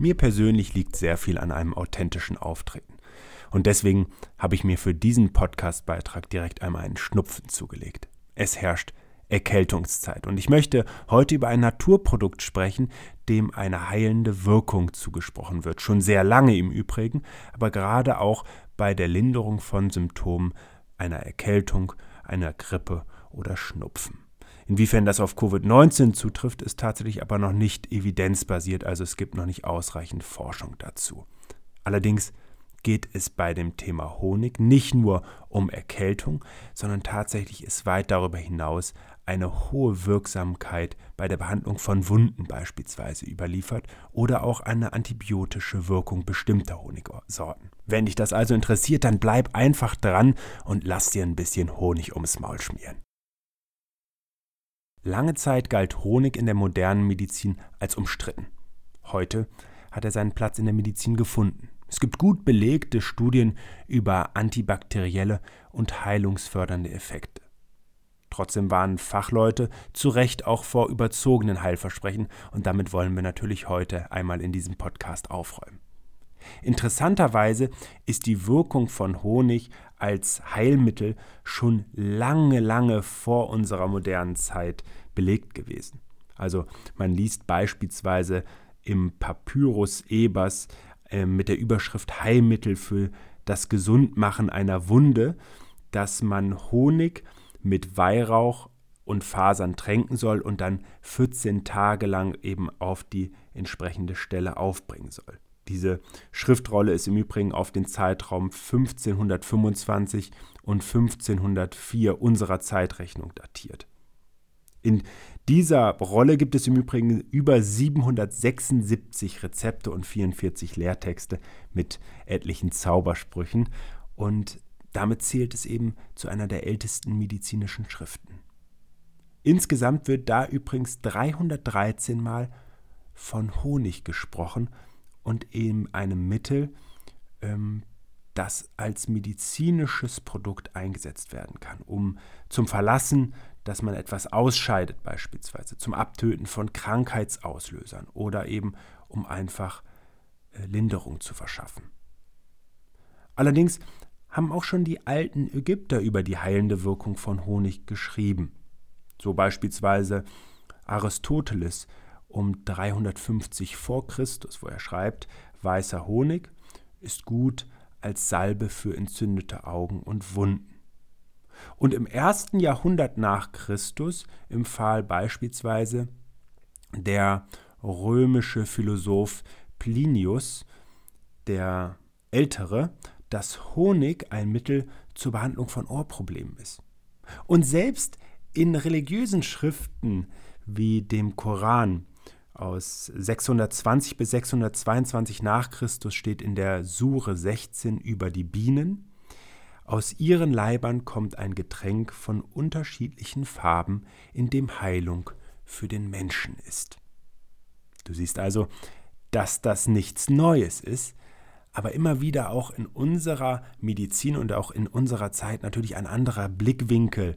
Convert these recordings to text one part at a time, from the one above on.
Mir persönlich liegt sehr viel an einem authentischen Auftreten. Und deswegen habe ich mir für diesen Podcastbeitrag direkt einmal einen Schnupfen zugelegt. Es herrscht Erkältungszeit. Und ich möchte heute über ein Naturprodukt sprechen, dem eine heilende Wirkung zugesprochen wird. Schon sehr lange im Übrigen, aber gerade auch bei der Linderung von Symptomen einer Erkältung, einer Grippe oder Schnupfen. Inwiefern das auf Covid-19 zutrifft, ist tatsächlich aber noch nicht evidenzbasiert, also es gibt noch nicht ausreichend Forschung dazu. Allerdings geht es bei dem Thema Honig nicht nur um Erkältung, sondern tatsächlich ist weit darüber hinaus eine hohe Wirksamkeit bei der Behandlung von Wunden beispielsweise überliefert oder auch eine antibiotische Wirkung bestimmter Honigsorten. Wenn dich das also interessiert, dann bleib einfach dran und lass dir ein bisschen Honig ums Maul schmieren. Lange Zeit galt Honig in der modernen Medizin als umstritten. Heute hat er seinen Platz in der Medizin gefunden. Es gibt gut belegte Studien über antibakterielle und heilungsfördernde Effekte. Trotzdem waren Fachleute zu Recht auch vor überzogenen Heilversprechen und damit wollen wir natürlich heute einmal in diesem Podcast aufräumen. Interessanterweise ist die Wirkung von Honig als Heilmittel schon lange, lange vor unserer modernen Zeit belegt gewesen. Also man liest beispielsweise im Papyrus Ebers äh, mit der Überschrift Heilmittel für das Gesundmachen einer Wunde, dass man Honig mit Weihrauch und Fasern tränken soll und dann 14 Tage lang eben auf die entsprechende Stelle aufbringen soll. Diese Schriftrolle ist im Übrigen auf den Zeitraum 1525 und 1504 unserer Zeitrechnung datiert. In dieser Rolle gibt es im Übrigen über 776 Rezepte und 44 Lehrtexte mit etlichen Zaubersprüchen und damit zählt es eben zu einer der ältesten medizinischen Schriften. Insgesamt wird da übrigens 313 Mal von Honig gesprochen und eben einem Mittel, ähm, das als medizinisches Produkt eingesetzt werden kann, um zum Verlassen, dass man etwas ausscheidet beispielsweise, zum Abtöten von Krankheitsauslösern oder eben um einfach äh, Linderung zu verschaffen. Allerdings haben auch schon die alten Ägypter über die heilende Wirkung von Honig geschrieben. So beispielsweise Aristoteles um 350 vor Christus, wo er schreibt, weißer Honig ist gut als Salbe für entzündete Augen und Wunden. Und im ersten Jahrhundert nach Christus empfahl beispielsweise der römische Philosoph Plinius, der Ältere, dass Honig ein Mittel zur Behandlung von Ohrproblemen ist. Und selbst in religiösen Schriften wie dem Koran aus 620 bis 622 nach Christus steht in der Sure 16 über die Bienen. Aus ihren Leibern kommt ein Getränk von unterschiedlichen Farben, in dem Heilung für den Menschen ist. Du siehst also, dass das nichts Neues ist, aber immer wieder auch in unserer Medizin und auch in unserer Zeit natürlich ein anderer Blickwinkel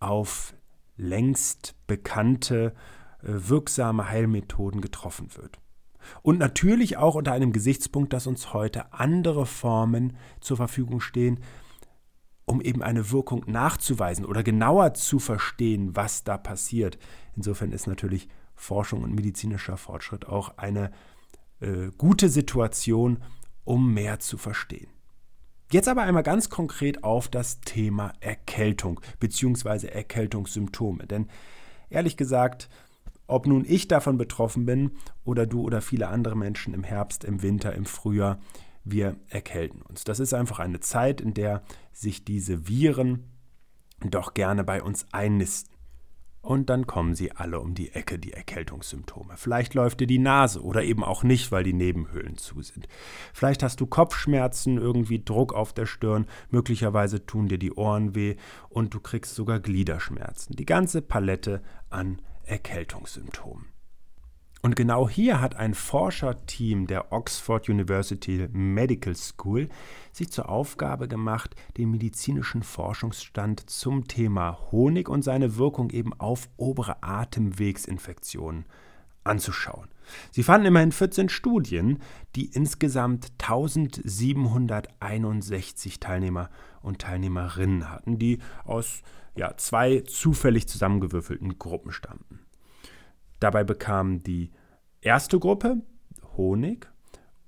auf längst bekannte wirksame Heilmethoden getroffen wird. Und natürlich auch unter einem Gesichtspunkt, dass uns heute andere Formen zur Verfügung stehen, um eben eine Wirkung nachzuweisen oder genauer zu verstehen, was da passiert. Insofern ist natürlich Forschung und medizinischer Fortschritt auch eine äh, gute Situation, um mehr zu verstehen. Jetzt aber einmal ganz konkret auf das Thema Erkältung bzw. Erkältungssymptome. Denn ehrlich gesagt, ob nun ich davon betroffen bin oder du oder viele andere Menschen im Herbst, im Winter, im Frühjahr, wir erkälten uns. Das ist einfach eine Zeit, in der sich diese Viren doch gerne bei uns einnisten. und dann kommen sie alle um die Ecke, die Erkältungssymptome. Vielleicht läuft dir die Nase oder eben auch nicht, weil die Nebenhöhlen zu sind. Vielleicht hast du Kopfschmerzen, irgendwie Druck auf der Stirn, möglicherweise tun dir die Ohren weh und du kriegst sogar Gliederschmerzen. Die ganze Palette an Erkältungssymptomen. Und genau hier hat ein Forscherteam der Oxford University Medical School sich zur Aufgabe gemacht, den medizinischen Forschungsstand zum Thema Honig und seine Wirkung eben auf obere Atemwegsinfektionen anzuschauen. Sie fanden immerhin 14 Studien, die insgesamt 1761 Teilnehmer und Teilnehmerinnen hatten, die aus ja, zwei zufällig zusammengewürfelten Gruppen stammten. Dabei bekam die erste Gruppe Honig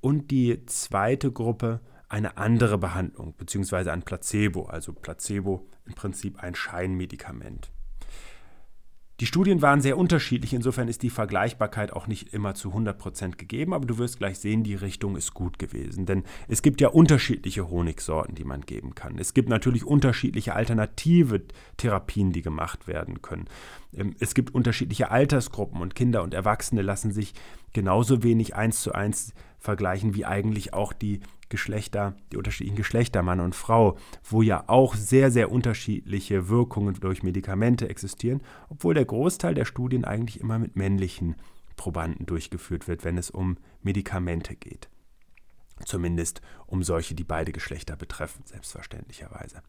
und die zweite Gruppe eine andere Behandlung, beziehungsweise ein Placebo, also Placebo im Prinzip ein Scheinmedikament. Die Studien waren sehr unterschiedlich, insofern ist die Vergleichbarkeit auch nicht immer zu 100% gegeben, aber du wirst gleich sehen, die Richtung ist gut gewesen. Denn es gibt ja unterschiedliche Honigsorten, die man geben kann. Es gibt natürlich unterschiedliche alternative Therapien, die gemacht werden können. Ähm, es gibt unterschiedliche Altersgruppen und Kinder und Erwachsene lassen sich genauso wenig eins zu eins vergleichen wie eigentlich auch die Geschlechter, die unterschiedlichen Geschlechter, Mann und Frau, wo ja auch sehr, sehr unterschiedliche Wirkungen durch Medikamente existieren, obwohl der Großteil der Studien eigentlich immer mit männlichen Probanden durchgeführt wird, wenn es um Medikamente geht. Zumindest um solche, die beide Geschlechter betreffen, selbstverständlicherweise.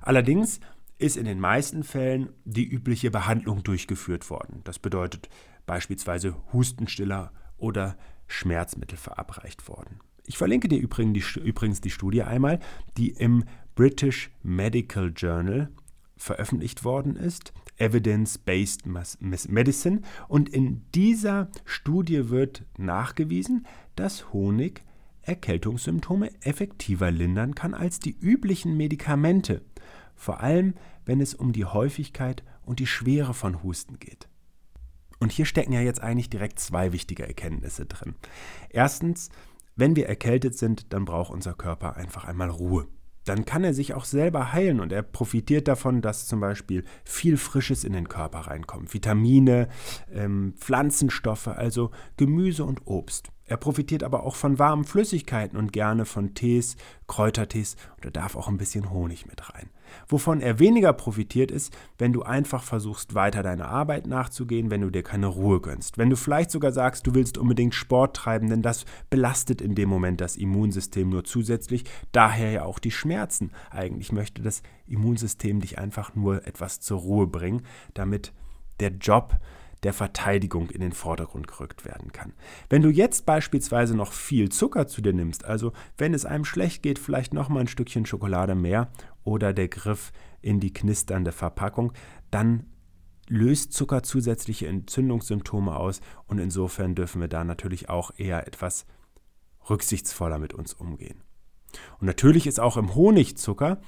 Allerdings ist in den meisten Fällen die übliche Behandlung durchgeführt worden. Das bedeutet beispielsweise Hustenstiller oder Schmerzmittel verabreicht worden. Ich verlinke dir übrigens die Studie einmal, die im British Medical Journal veröffentlicht worden ist, Evidence-Based Medicine. Und in dieser Studie wird nachgewiesen, dass Honig Erkältungssymptome effektiver lindern kann als die üblichen Medikamente, vor allem wenn es um die Häufigkeit und die Schwere von Husten geht. Und hier stecken ja jetzt eigentlich direkt zwei wichtige Erkenntnisse drin. Erstens, wenn wir erkältet sind, dann braucht unser Körper einfach einmal Ruhe. Dann kann er sich auch selber heilen und er profitiert davon, dass zum Beispiel viel Frisches in den Körper reinkommt. Vitamine, ähm, Pflanzenstoffe, also Gemüse und Obst. Er profitiert aber auch von warmen Flüssigkeiten und gerne von Tees, Kräutertees und er darf auch ein bisschen Honig mit rein. Wovon er weniger profitiert ist, wenn du einfach versuchst, weiter deiner Arbeit nachzugehen, wenn du dir keine Ruhe gönnst. Wenn du vielleicht sogar sagst, du willst unbedingt Sport treiben, denn das belastet in dem Moment das Immunsystem nur zusätzlich, daher ja auch die Schmerzen. Eigentlich möchte das Immunsystem dich einfach nur etwas zur Ruhe bringen, damit der Job der Verteidigung in den Vordergrund gerückt werden kann. Wenn du jetzt beispielsweise noch viel Zucker zu dir nimmst, also wenn es einem schlecht geht, vielleicht noch mal ein Stückchen Schokolade mehr oder der Griff in die knisternde Verpackung, dann löst Zucker zusätzliche Entzündungssymptome aus und insofern dürfen wir da natürlich auch eher etwas rücksichtsvoller mit uns umgehen. Und natürlich ist auch im Honig Zucker,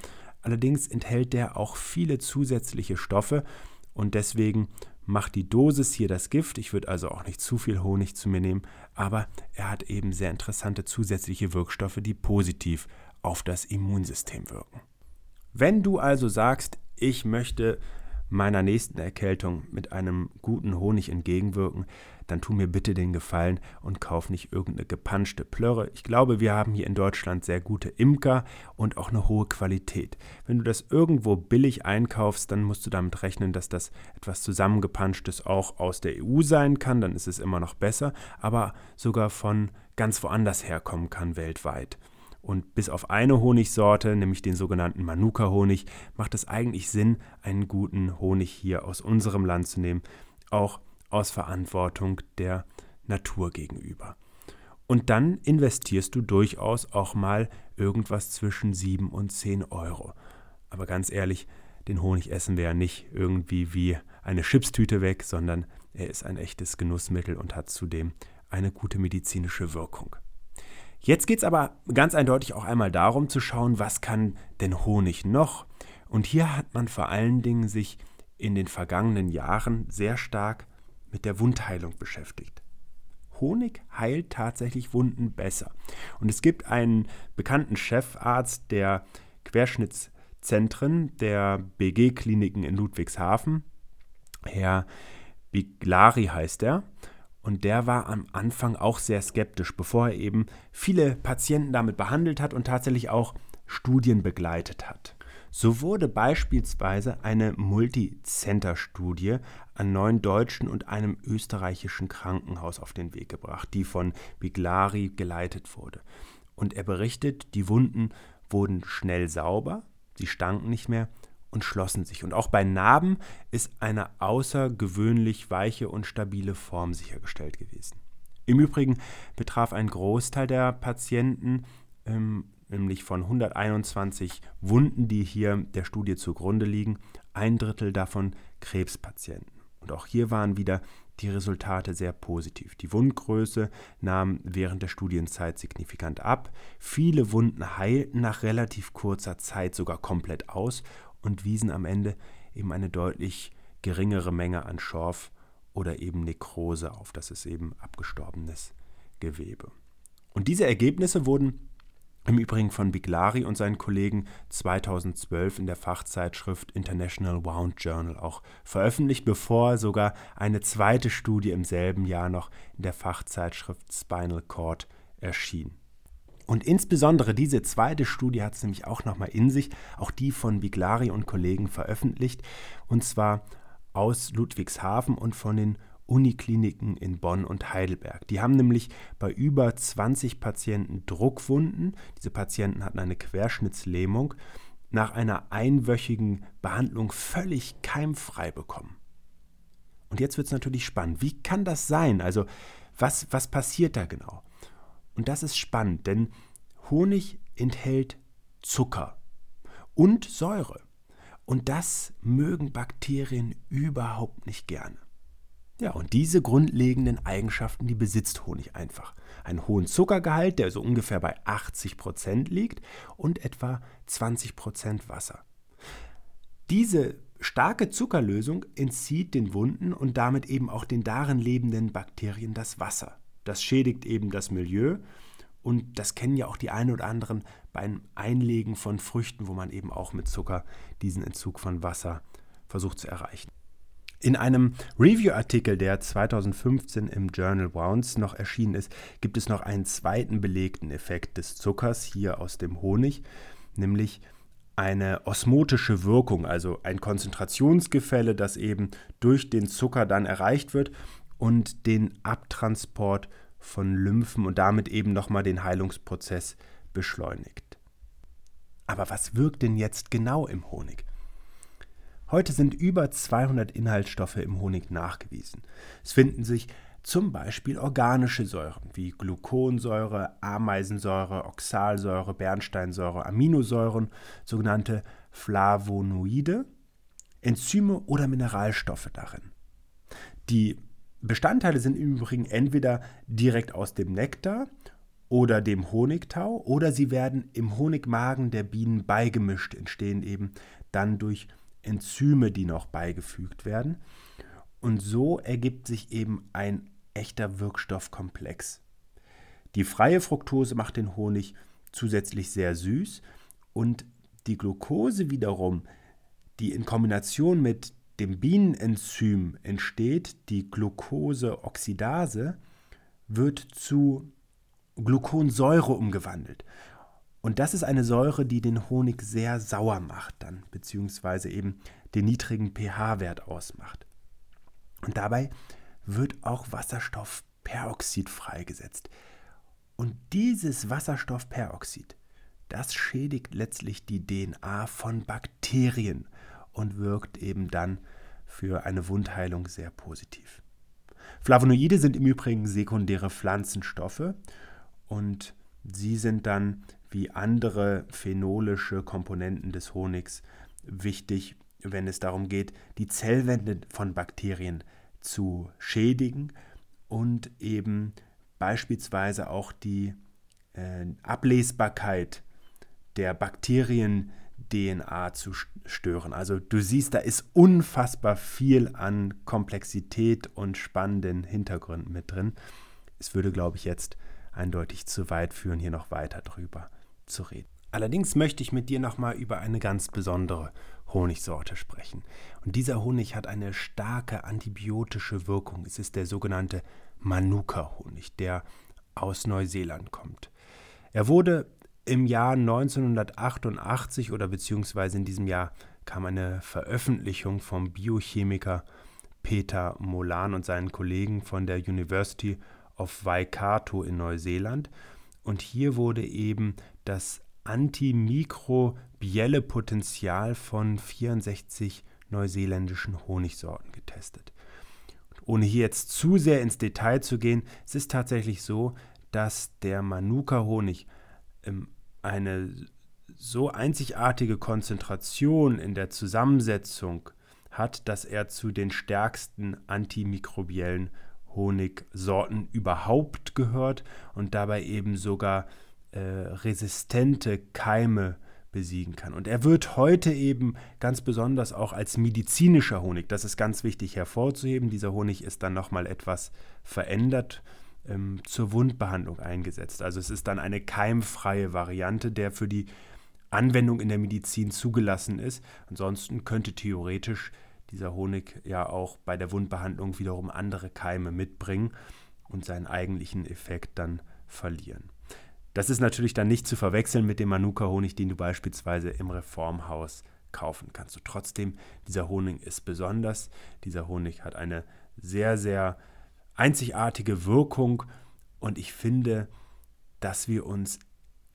allerdings enthält der auch viele zusätzliche Stoffe und deswegen macht die Dosis hier das Gift. Ich würde also auch nicht zu viel Honig zu mir nehmen, aber er hat eben sehr interessante zusätzliche Wirkstoffe, die positiv auf das Immunsystem wirken. Wenn du also sagst, ich möchte meiner nächsten Erkältung mit einem guten Honig entgegenwirken, dann tu mir bitte den Gefallen und kauf nicht irgendeine gepanschte Plörre. Ich glaube, wir haben hier in Deutschland sehr gute Imker und auch eine hohe Qualität. Wenn du das irgendwo billig einkaufst, dann musst du damit rechnen, dass das etwas zusammengepanschtes auch aus der EU sein kann, dann ist es immer noch besser, aber sogar von ganz woanders herkommen kann weltweit. Und bis auf eine Honigsorte, nämlich den sogenannten Manuka-Honig, macht es eigentlich Sinn, einen guten Honig hier aus unserem Land zu nehmen, auch aus Verantwortung der Natur gegenüber. Und dann investierst du durchaus auch mal irgendwas zwischen 7 und 10 Euro. Aber ganz ehrlich, den Honig essen wir ja nicht irgendwie wie eine Chipstüte weg, sondern er ist ein echtes Genussmittel und hat zudem eine gute medizinische Wirkung. Jetzt geht es aber ganz eindeutig auch einmal darum zu schauen, was kann denn Honig noch? Und hier hat man vor allen Dingen sich in den vergangenen Jahren sehr stark mit der Wundheilung beschäftigt. Honig heilt tatsächlich Wunden besser. Und es gibt einen bekannten Chefarzt der Querschnittszentren der BG-Kliniken in Ludwigshafen, Herr Biglari heißt er. Und der war am Anfang auch sehr skeptisch, bevor er eben viele Patienten damit behandelt hat und tatsächlich auch Studien begleitet hat. So wurde beispielsweise eine Multicenter-Studie an neun deutschen und einem österreichischen Krankenhaus auf den Weg gebracht, die von Biglari geleitet wurde. Und er berichtet, die Wunden wurden schnell sauber, sie stanken nicht mehr und schlossen sich. Und auch bei Narben ist eine außergewöhnlich weiche und stabile Form sichergestellt gewesen. Im Übrigen betraf ein Großteil der Patienten, ähm, nämlich von 121 Wunden, die hier der Studie zugrunde liegen, ein Drittel davon Krebspatienten. Und auch hier waren wieder die Resultate sehr positiv. Die Wundgröße nahm während der Studienzeit signifikant ab. Viele Wunden heilten nach relativ kurzer Zeit sogar komplett aus und wiesen am Ende eben eine deutlich geringere Menge an Schorf oder eben Nekrose auf. Das ist eben abgestorbenes Gewebe. Und diese Ergebnisse wurden im Übrigen von Biglari und seinen Kollegen 2012 in der Fachzeitschrift International Wound Journal auch veröffentlicht, bevor sogar eine zweite Studie im selben Jahr noch in der Fachzeitschrift Spinal Cord erschien. Und insbesondere diese zweite Studie hat es nämlich auch nochmal in sich, auch die von Biglari und Kollegen veröffentlicht, und zwar aus Ludwigshafen und von den Unikliniken in Bonn und Heidelberg. Die haben nämlich bei über 20 Patienten Druckwunden, diese Patienten hatten eine Querschnittslähmung, nach einer einwöchigen Behandlung völlig keimfrei bekommen. Und jetzt wird es natürlich spannend. Wie kann das sein? Also was, was passiert da genau? Und das ist spannend, denn Honig enthält Zucker und Säure. Und das mögen Bakterien überhaupt nicht gerne. Ja, und diese grundlegenden Eigenschaften, die besitzt Honig einfach. Einen hohen Zuckergehalt, der so ungefähr bei 80 Prozent liegt und etwa 20 Prozent Wasser. Diese starke Zuckerlösung entzieht den Wunden und damit eben auch den darin lebenden Bakterien das Wasser. Das schädigt eben das Milieu und das kennen ja auch die einen oder anderen beim Einlegen von Früchten, wo man eben auch mit Zucker diesen Entzug von Wasser versucht zu erreichen. In einem Review-Artikel, der 2015 im Journal Wounds noch erschienen ist, gibt es noch einen zweiten belegten Effekt des Zuckers hier aus dem Honig, nämlich eine osmotische Wirkung, also ein Konzentrationsgefälle, das eben durch den Zucker dann erreicht wird und den Abtransport von Lymphen und damit eben nochmal den Heilungsprozess beschleunigt. Aber was wirkt denn jetzt genau im Honig? Heute sind über 200 Inhaltsstoffe im Honig nachgewiesen. Es finden sich zum Beispiel organische Säuren wie Gluconsäure, Ameisensäure, Oxalsäure, Bernsteinsäure, Aminosäuren, sogenannte Flavonoide, Enzyme oder Mineralstoffe darin. Die Bestandteile sind im Übrigen entweder direkt aus dem Nektar oder dem Honigtau oder sie werden im Honigmagen der Bienen beigemischt, entstehen eben dann durch Enzyme, die noch beigefügt werden. Und so ergibt sich eben ein echter Wirkstoffkomplex. Die freie Fructose macht den Honig zusätzlich sehr süß und die Glucose wiederum, die in Kombination mit dem Bienenenzym entsteht, die Glucoseoxidase, wird zu Gluconsäure umgewandelt. Und das ist eine Säure, die den Honig sehr sauer macht dann, beziehungsweise eben den niedrigen pH-Wert ausmacht. Und dabei wird auch Wasserstoffperoxid freigesetzt. Und dieses Wasserstoffperoxid, das schädigt letztlich die DNA von Bakterien und wirkt eben dann für eine Wundheilung sehr positiv. Flavonoide sind im Übrigen sekundäre Pflanzenstoffe und sie sind dann wie andere phenolische Komponenten des Honigs wichtig, wenn es darum geht, die Zellwände von Bakterien zu schädigen und eben beispielsweise auch die äh, Ablesbarkeit der Bakterien-DNA zu stören. Also du siehst, da ist unfassbar viel an Komplexität und spannenden Hintergründen mit drin. Es würde, glaube ich, jetzt eindeutig zu weit führen, hier noch weiter drüber zu reden. Allerdings möchte ich mit dir nochmal über eine ganz besondere Honigsorte sprechen. Und dieser Honig hat eine starke antibiotische Wirkung. Es ist der sogenannte Manuka-Honig, der aus Neuseeland kommt. Er wurde im Jahr 1988 oder beziehungsweise in diesem Jahr kam eine Veröffentlichung vom Biochemiker Peter Molan und seinen Kollegen von der University of Waikato in Neuseeland. Und hier wurde eben das antimikrobielle Potenzial von 64 neuseeländischen Honigsorten getestet. Ohne hier jetzt zu sehr ins Detail zu gehen, es ist tatsächlich so, dass der Manuka-Honig ähm, eine so einzigartige Konzentration in der Zusammensetzung hat, dass er zu den stärksten antimikrobiellen Honigsorten überhaupt gehört und dabei eben sogar äh, resistente Keime besiegen kann. Und er wird heute eben ganz besonders auch als medizinischer Honig, das ist ganz wichtig hervorzuheben, dieser Honig ist dann nochmal etwas verändert ähm, zur Wundbehandlung eingesetzt. Also es ist dann eine keimfreie Variante, der für die Anwendung in der Medizin zugelassen ist. Ansonsten könnte theoretisch dieser Honig ja auch bei der Wundbehandlung wiederum andere Keime mitbringen und seinen eigentlichen Effekt dann verlieren. Das ist natürlich dann nicht zu verwechseln mit dem Manuka-Honig, den du beispielsweise im Reformhaus kaufen kannst. Und trotzdem, dieser Honig ist besonders. Dieser Honig hat eine sehr, sehr einzigartige Wirkung und ich finde, dass wir uns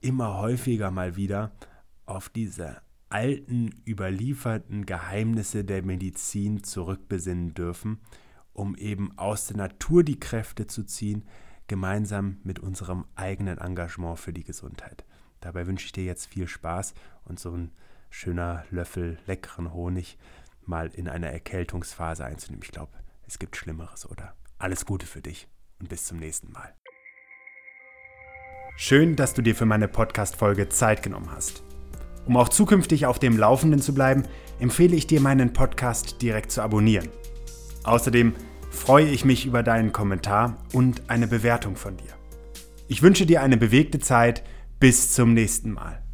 immer häufiger mal wieder auf diese alten, überlieferten Geheimnisse der Medizin zurückbesinnen dürfen, um eben aus der Natur die Kräfte zu ziehen, gemeinsam mit unserem eigenen Engagement für die Gesundheit. Dabei wünsche ich dir jetzt viel Spaß und so ein schöner Löffel leckeren Honig mal in einer Erkältungsphase einzunehmen. Ich glaube, es gibt Schlimmeres, oder? Alles Gute für dich und bis zum nächsten Mal. Schön, dass du dir für meine Podcast-Folge Zeit genommen hast. Um auch zukünftig auf dem Laufenden zu bleiben, empfehle ich dir, meinen Podcast direkt zu abonnieren. Außerdem freue ich mich über deinen Kommentar und eine Bewertung von dir. Ich wünsche dir eine bewegte Zeit. Bis zum nächsten Mal.